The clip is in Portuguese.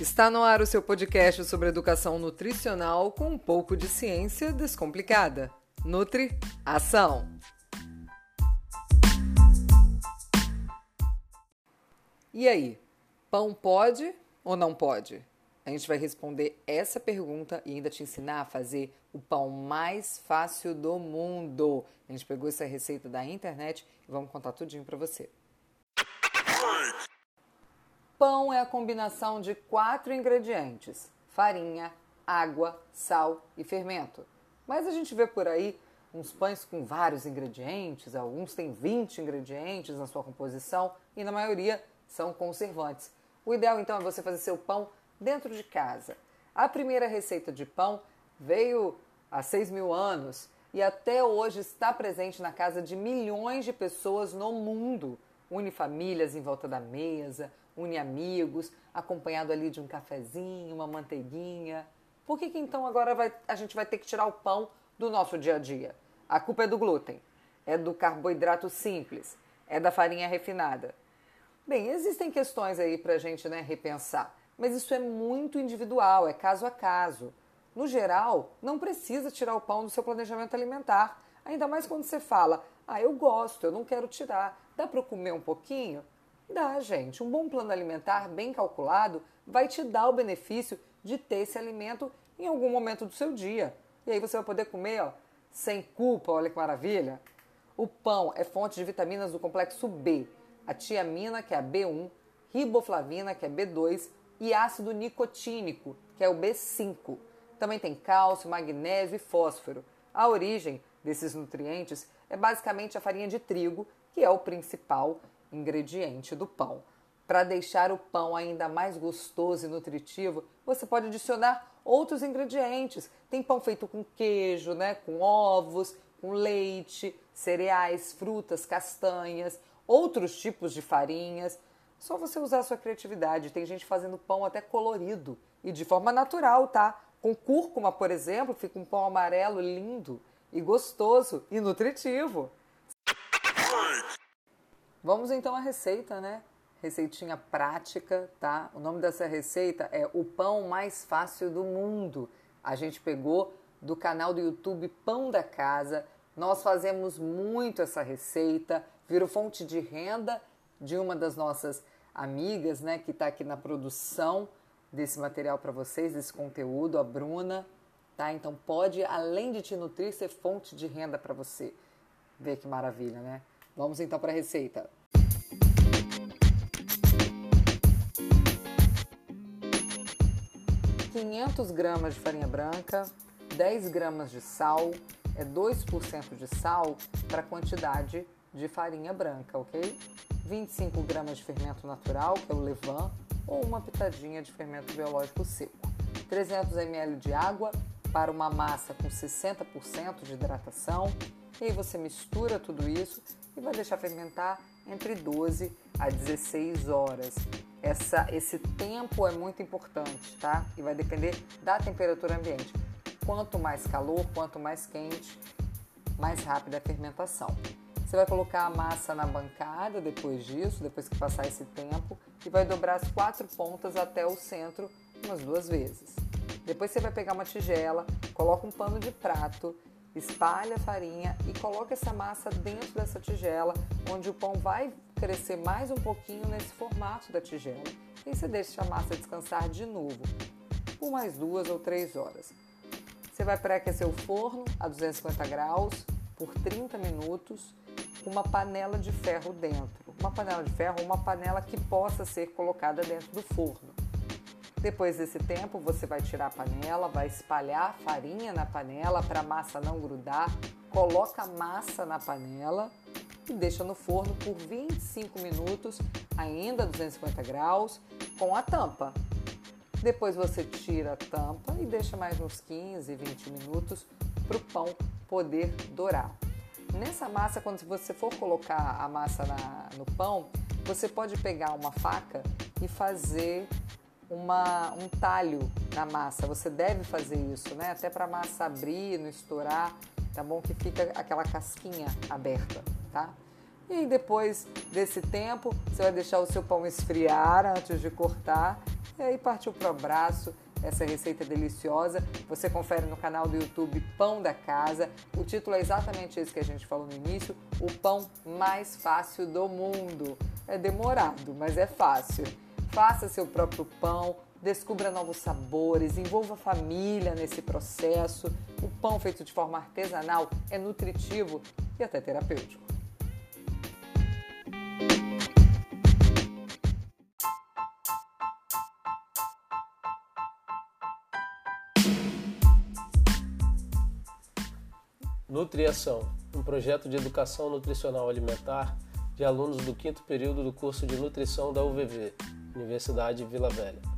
Está no ar o seu podcast sobre educação nutricional com um pouco de ciência descomplicada. Nutri Ação. E aí, pão pode ou não pode? A gente vai responder essa pergunta e ainda te ensinar a fazer o pão mais fácil do mundo. A gente pegou essa receita da internet e vamos contar tudinho para você. Pão é a combinação de quatro ingredientes: farinha, água, sal e fermento. Mas a gente vê por aí uns pães com vários ingredientes, alguns têm 20 ingredientes na sua composição e na maioria são conservantes. O ideal então é você fazer seu pão dentro de casa. A primeira receita de pão veio há 6 mil anos e até hoje está presente na casa de milhões de pessoas no mundo. Une famílias em volta da mesa, une amigos, acompanhado ali de um cafezinho, uma manteiguinha. Por que, que então agora vai, a gente vai ter que tirar o pão do nosso dia a dia? A culpa é do glúten, é do carboidrato simples, é da farinha refinada. Bem, existem questões aí para a gente né, repensar, mas isso é muito individual, é caso a caso. No geral, não precisa tirar o pão do seu planejamento alimentar, ainda mais quando você fala, ah, eu gosto, eu não quero tirar, dá para comer um pouquinho? Dá, gente. Um bom plano alimentar bem calculado vai te dar o benefício de ter esse alimento em algum momento do seu dia. E aí você vai poder comer, ó, sem culpa, olha que maravilha. O pão é fonte de vitaminas do complexo B, a tiamina, que é a B1, riboflavina, que é B2, e ácido nicotínico, que é o B5. Também tem cálcio, magnésio e fósforo. A origem desses nutrientes é basicamente a farinha de trigo, que é o principal ingrediente do pão. Para deixar o pão ainda mais gostoso e nutritivo, você pode adicionar outros ingredientes. Tem pão feito com queijo, né, com ovos, com leite, cereais, frutas, castanhas, outros tipos de farinhas. Só você usar a sua criatividade. Tem gente fazendo pão até colorido e de forma natural, tá? Com cúrcuma, por exemplo, fica um pão amarelo lindo e gostoso e nutritivo. Vamos então à receita, né? Receitinha prática, tá? O nome dessa receita é o pão mais fácil do mundo. A gente pegou do canal do YouTube Pão da Casa. Nós fazemos muito essa receita, virou fonte de renda de uma das nossas amigas, né, que está aqui na produção desse material para vocês, desse conteúdo, a Bruna, tá? Então pode, além de te nutrir, ser fonte de renda para você. Vê que maravilha, né? Vamos então para a receita. Quinhentos gramas de farinha branca, 10 gramas de sal, é 2% de sal para a quantidade de farinha branca, ok? 25 gramas de fermento natural, que é o levain, ou uma pitadinha de fermento biológico seco. 300 ml de água para uma massa com 60% de hidratação. E aí você mistura tudo isso e vai deixar fermentar entre 12 a 16 horas. Essa, esse tempo é muito importante, tá? E vai depender da temperatura ambiente. Quanto mais calor, quanto mais quente, mais rápida a fermentação. Você vai colocar a massa na bancada depois disso, depois que passar esse tempo, e vai dobrar as quatro pontas até o centro umas duas vezes. Depois você vai pegar uma tigela, coloca um pano de prato espalha a farinha e coloca essa massa dentro dessa tigela, onde o pão vai crescer mais um pouquinho nesse formato da tigela. E você deixa a massa descansar de novo, por mais duas ou três horas. Você vai pré-aquecer o forno a 250 graus por 30 minutos com uma panela de ferro dentro. Uma panela de ferro, uma panela que possa ser colocada dentro do forno. Depois desse tempo, você vai tirar a panela, vai espalhar a farinha na panela para a massa não grudar, coloca a massa na panela e deixa no forno por 25 minutos, ainda a 250 graus, com a tampa. Depois você tira a tampa e deixa mais uns 15, 20 minutos para o pão poder dourar. Nessa massa, quando você for colocar a massa na, no pão, você pode pegar uma faca e fazer uma, um talho na massa. Você deve fazer isso, né? Até para a massa abrir, não estourar, tá bom? Que fica aquela casquinha aberta, tá? E depois desse tempo, você vai deixar o seu pão esfriar antes de cortar E aí partiu pro abraço. Essa receita é deliciosa. Você confere no canal do YouTube Pão da Casa. O título é exatamente esse que a gente falou no início: o pão mais fácil do mundo. É demorado, mas é fácil. Faça seu próprio pão, descubra novos sabores, envolva a família nesse processo. O pão feito de forma artesanal é nutritivo e até terapêutico. Nutriação, um projeto de educação nutricional alimentar de alunos do quinto período do curso de nutrição da UVV, Universidade Vila Velha.